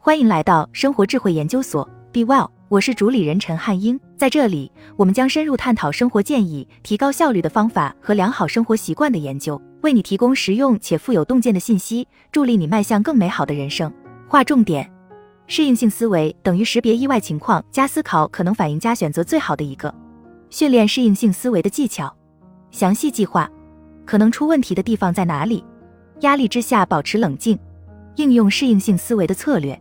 欢迎来到生活智慧研究所，Be Well，我是主理人陈汉英。在这里，我们将深入探讨生活建议、提高效率的方法和良好生活习惯的研究，为你提供实用且富有洞见的信息，助力你迈向更美好的人生。划重点：适应性思维等于识别意外情况加思考可能反应加选择最好的一个。训练适应性思维的技巧，详细计划。可能出问题的地方在哪里？压力之下保持冷静，应用适应性思维的策略。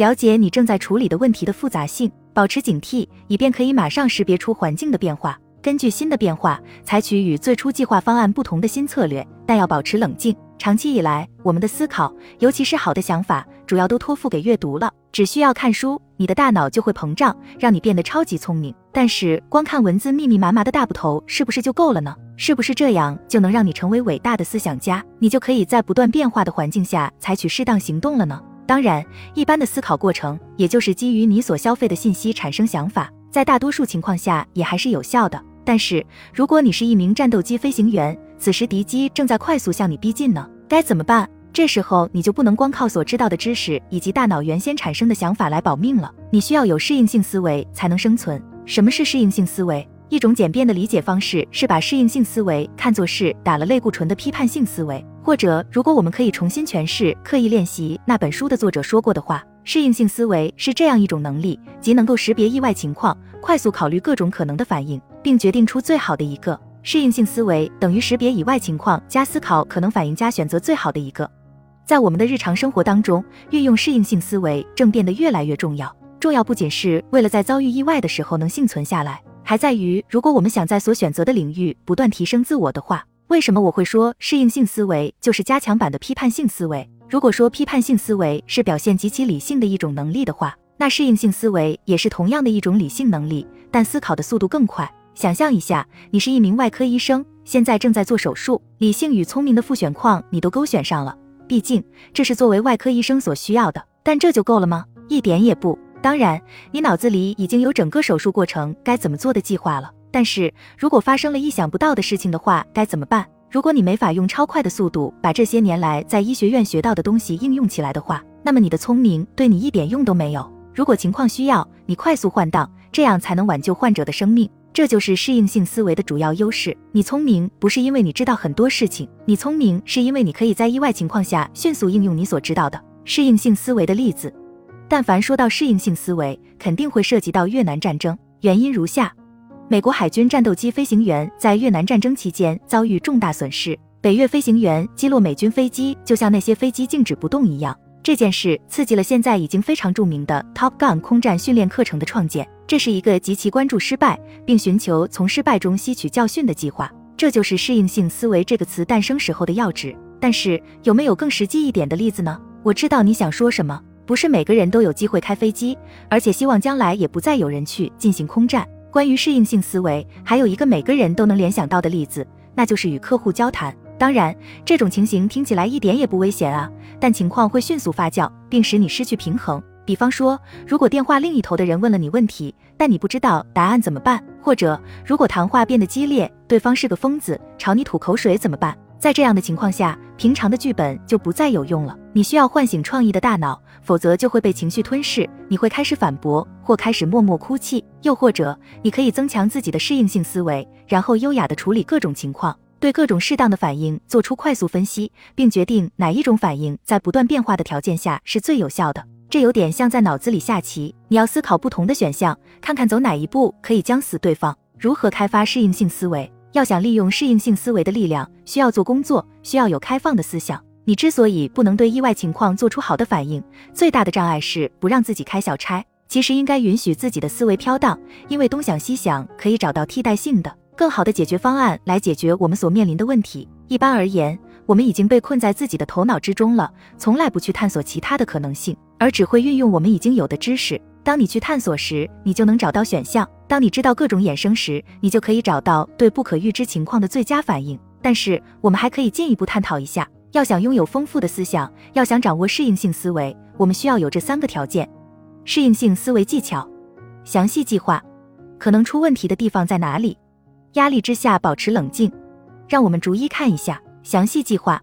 了解你正在处理的问题的复杂性，保持警惕，以便可以马上识别出环境的变化。根据新的变化，采取与最初计划方案不同的新策略，但要保持冷静。长期以来，我们的思考，尤其是好的想法，主要都托付给阅读了。只需要看书，你的大脑就会膨胀，让你变得超级聪明。但是，光看文字密密麻麻的大部头，是不是就够了呢？是不是这样就能让你成为伟大的思想家？你就可以在不断变化的环境下采取适当行动了呢？当然，一般的思考过程，也就是基于你所消费的信息产生想法，在大多数情况下也还是有效的。但是，如果你是一名战斗机飞行员，此时敌机正在快速向你逼近呢，该怎么办？这时候你就不能光靠所知道的知识以及大脑原先产生的想法来保命了，你需要有适应性思维才能生存。什么是适应性思维？一种简便的理解方式是把适应性思维看作是打了类固醇的批判性思维。或者，如果我们可以重新诠释《刻意练习》那本书的作者说过的话，适应性思维是这样一种能力，即能够识别意外情况，快速考虑各种可能的反应，并决定出最好的一个。适应性思维等于识别以外情况加思考可能反应加选择最好的一个。在我们的日常生活当中，运用适应性思维正变得越来越重要。重要不仅是为了在遭遇意外的时候能幸存下来，还在于如果我们想在所选择的领域不断提升自我的话。为什么我会说适应性思维就是加强版的批判性思维？如果说批判性思维是表现极其理性的一种能力的话，那适应性思维也是同样的一种理性能力，但思考的速度更快。想象一下，你是一名外科医生，现在正在做手术，理性与聪明的复选框你都勾选上了，毕竟这是作为外科医生所需要的。但这就够了吗？一点也不。当然，你脑子里已经有整个手术过程该怎么做的计划了。但是如果发生了意想不到的事情的话，该怎么办？如果你没法用超快的速度把这些年来在医学院学到的东西应用起来的话，那么你的聪明对你一点用都没有。如果情况需要，你快速换挡，这样才能挽救患者的生命。这就是适应性思维的主要优势。你聪明不是因为你知道很多事情，你聪明是因为你可以在意外情况下迅速应用你所知道的。适应性思维的例子，但凡说到适应性思维，肯定会涉及到越南战争。原因如下。美国海军战斗机飞行员在越南战争期间遭遇重大损失，北越飞行员击落美军飞机，就像那些飞机静止不动一样。这件事刺激了现在已经非常著名的 Top Gun 空战训练课程的创建。这是一个极其关注失败，并寻求从失败中吸取教训的计划。这就是适应性思维这个词诞生时候的要旨。但是有没有更实际一点的例子呢？我知道你想说什么，不是每个人都有机会开飞机，而且希望将来也不再有人去进行空战。关于适应性思维，还有一个每个人都能联想到的例子，那就是与客户交谈。当然，这种情形听起来一点也不危险啊，但情况会迅速发酵，并使你失去平衡。比方说，如果电话另一头的人问了你问题，但你不知道答案怎么办？或者，如果谈话变得激烈，对方是个疯子，朝你吐口水怎么办？在这样的情况下，平常的剧本就不再有用了。你需要唤醒创意的大脑，否则就会被情绪吞噬。你会开始反驳，或开始默默哭泣，又或者你可以增强自己的适应性思维，然后优雅地处理各种情况，对各种适当的反应做出快速分析，并决定哪一种反应在不断变化的条件下是最有效的。这有点像在脑子里下棋，你要思考不同的选项，看看走哪一步可以将死对方。如何开发适应性思维？要想利用适应性思维的力量，需要做工作，需要有开放的思想。你之所以不能对意外情况做出好的反应，最大的障碍是不让自己开小差。其实应该允许自己的思维飘荡，因为东想西想可以找到替代性的、更好的解决方案来解决我们所面临的问题。一般而言，我们已经被困在自己的头脑之中了，从来不去探索其他的可能性，而只会运用我们已经有的知识。当你去探索时，你就能找到选项。当你知道各种衍生时，你就可以找到对不可预知情况的最佳反应。但是，我们还可以进一步探讨一下：要想拥有丰富的思想，要想掌握适应性思维，我们需要有这三个条件。适应性思维技巧：详细计划，可能出问题的地方在哪里？压力之下保持冷静。让我们逐一看一下详细计划。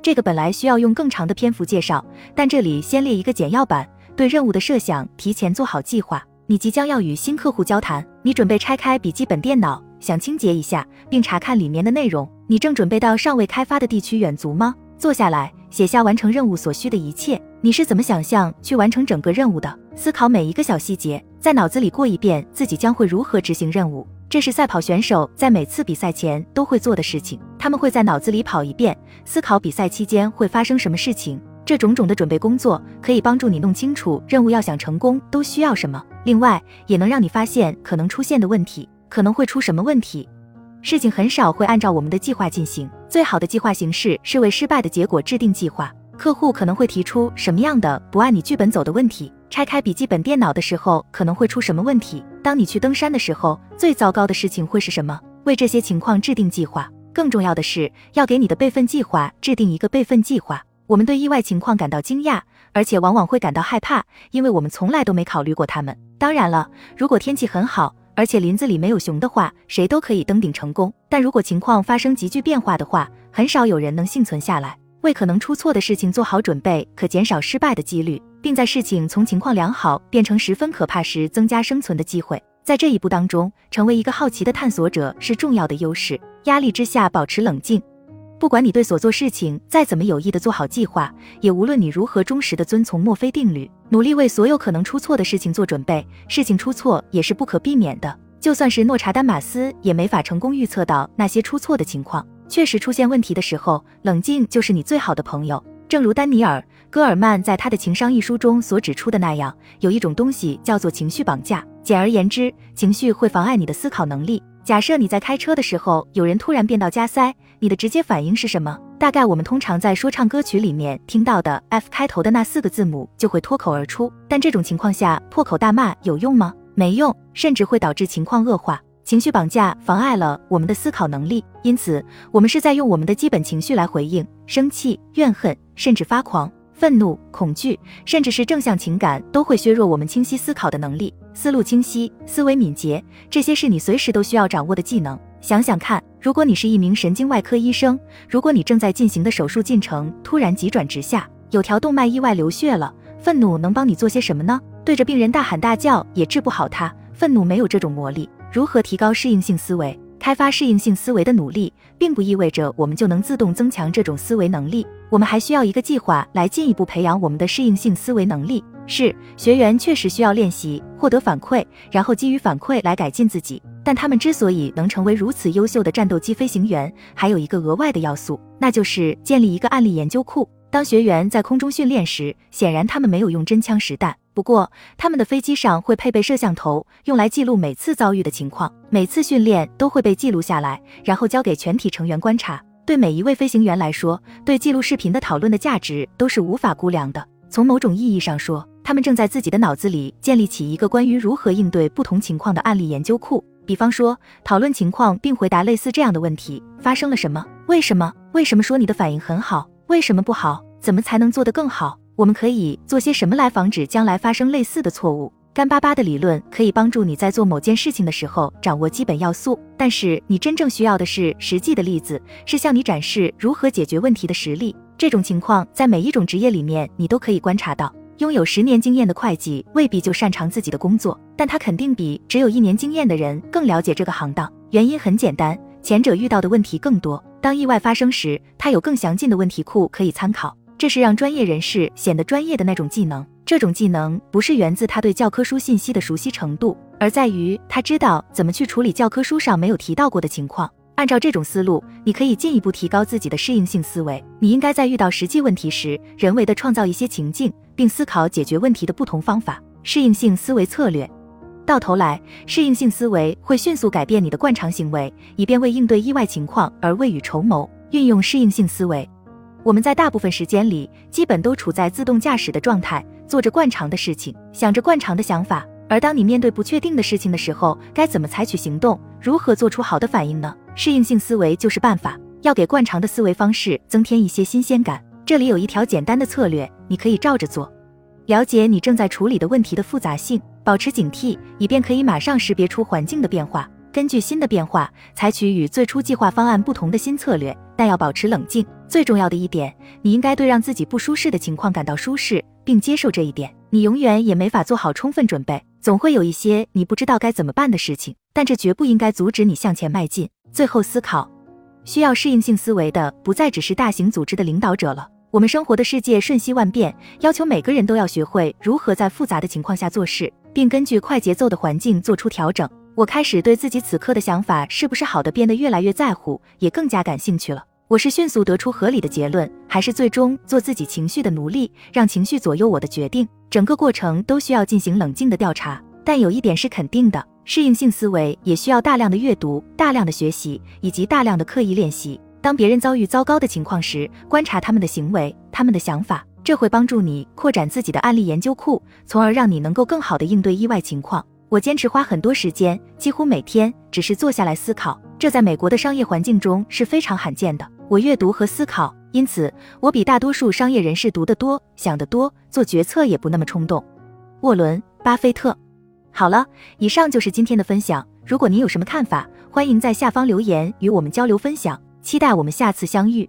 这个本来需要用更长的篇幅介绍，但这里先列一个简要版。对任务的设想提前做好计划。你即将要与新客户交谈，你准备拆开笔记本电脑，想清洁一下，并查看里面的内容。你正准备到尚未开发的地区远足吗？坐下来，写下完成任务所需的一切。你是怎么想象去完成整个任务的？思考每一个小细节，在脑子里过一遍自己将会如何执行任务。这是赛跑选手在每次比赛前都会做的事情。他们会在脑子里跑一遍，思考比赛期间会发生什么事情。这种种的准备工作可以帮助你弄清楚任务要想成功都需要什么。另外，也能让你发现可能出现的问题，可能会出什么问题。事情很少会按照我们的计划进行，最好的计划形式是为失败的结果制定计划。客户可能会提出什么样的不按你剧本走的问题？拆开笔记本电脑的时候可能会出什么问题？当你去登山的时候，最糟糕的事情会是什么？为这些情况制定计划。更重要的是，要给你的备份计划制定一个备份计划。我们对意外情况感到惊讶，而且往往会感到害怕，因为我们从来都没考虑过它们。当然了，如果天气很好，而且林子里没有熊的话，谁都可以登顶成功。但如果情况发生急剧变化的话，很少有人能幸存下来。为可能出错的事情做好准备，可减少失败的几率，并在事情从情况良好变成十分可怕时增加生存的机会。在这一步当中，成为一个好奇的探索者是重要的优势。压力之下保持冷静，不管你对所做事情再怎么有意的做好计划，也无论你如何忠实的遵从墨菲定律，努力为所有可能出错的事情做准备，事情出错也是不可避免的。就算是诺查丹马斯也没法成功预测到那些出错的情况。确实出现问题的时候，冷静就是你最好的朋友。正如丹尼尔·戈尔曼在他的《情商》一书中所指出的那样，有一种东西叫做情绪绑架。简而言之，情绪会妨碍你的思考能力。假设你在开车的时候，有人突然变道加塞，你的直接反应是什么？大概我们通常在说唱歌曲里面听到的 F 开头的那四个字母就会脱口而出。但这种情况下，破口大骂有用吗？没用，甚至会导致情况恶化。情绪绑架妨碍了我们的思考能力，因此我们是在用我们的基本情绪来回应。生气、怨恨，甚至发狂、愤怒、恐惧，甚至是正向情感，都会削弱我们清晰思考的能力。思路清晰、思维敏捷，这些是你随时都需要掌握的技能。想想看，如果你是一名神经外科医生，如果你正在进行的手术进程突然急转直下，有条动脉意外流血了，愤怒能帮你做些什么呢？对着病人大喊大叫也治不好他，愤怒没有这种魔力。如何提高适应性思维？开发适应性思维的努力，并不意味着我们就能自动增强这种思维能力。我们还需要一个计划来进一步培养我们的适应性思维能力。是，学员确实需要练习，获得反馈，然后基于反馈来改进自己。但他们之所以能成为如此优秀的战斗机飞行员，还有一个额外的要素，那就是建立一个案例研究库。当学员在空中训练时，显然他们没有用真枪实弹。不过，他们的飞机上会配备摄像头，用来记录每次遭遇的情况。每次训练都会被记录下来，然后交给全体成员观察。对每一位飞行员来说，对记录视频的讨论的价值都是无法估量的。从某种意义上说，他们正在自己的脑子里建立起一个关于如何应对不同情况的案例研究库。比方说，讨论情况并回答类似这样的问题：发生了什么？为什么？为什么说你的反应很好？为什么不好？怎么才能做得更好？我们可以做些什么来防止将来发生类似的错误？干巴巴的理论可以帮助你在做某件事情的时候掌握基本要素，但是你真正需要的是实际的例子，是向你展示如何解决问题的实例。这种情况在每一种职业里面你都可以观察到。拥有十年经验的会计未必就擅长自己的工作，但他肯定比只有一年经验的人更了解这个行当。原因很简单，前者遇到的问题更多，当意外发生时，他有更详尽的问题库可以参考。这是让专业人士显得专业的那种技能。这种技能不是源自他对教科书信息的熟悉程度，而在于他知道怎么去处理教科书上没有提到过的情况。按照这种思路，你可以进一步提高自己的适应性思维。你应该在遇到实际问题时，人为的创造一些情境，并思考解决问题的不同方法。适应性思维策略，到头来，适应性思维会迅速改变你的惯常行为，以便为应对意外情况而未雨绸缪。运用适应性思维。我们在大部分时间里，基本都处在自动驾驶的状态，做着惯常的事情，想着惯常的想法。而当你面对不确定的事情的时候，该怎么采取行动？如何做出好的反应呢？适应性思维就是办法，要给惯常的思维方式增添一些新鲜感。这里有一条简单的策略，你可以照着做。了解你正在处理的问题的复杂性，保持警惕，以便可以马上识别出环境的变化。根据新的变化，采取与最初计划方案不同的新策略，但要保持冷静。最重要的一点，你应该对让自己不舒适的情况感到舒适，并接受这一点。你永远也没法做好充分准备，总会有一些你不知道该怎么办的事情，但这绝不应该阻止你向前迈进。最后思考，需要适应性思维的不再只是大型组织的领导者了。我们生活的世界瞬息万变，要求每个人都要学会如何在复杂的情况下做事，并根据快节奏的环境做出调整。我开始对自己此刻的想法是不是好的变得越来越在乎，也更加感兴趣了。我是迅速得出合理的结论，还是最终做自己情绪的奴隶，让情绪左右我的决定？整个过程都需要进行冷静的调查。但有一点是肯定的，适应性思维也需要大量的阅读、大量的学习以及大量的刻意练习。当别人遭遇糟糕的情况时，观察他们的行为、他们的想法，这会帮助你扩展自己的案例研究库，从而让你能够更好的应对意外情况。我坚持花很多时间，几乎每天，只是坐下来思考，这在美国的商业环境中是非常罕见的。我阅读和思考，因此我比大多数商业人士读得多、想得多，做决策也不那么冲动。沃伦·巴菲特。好了，以上就是今天的分享。如果您有什么看法，欢迎在下方留言与我们交流分享。期待我们下次相遇。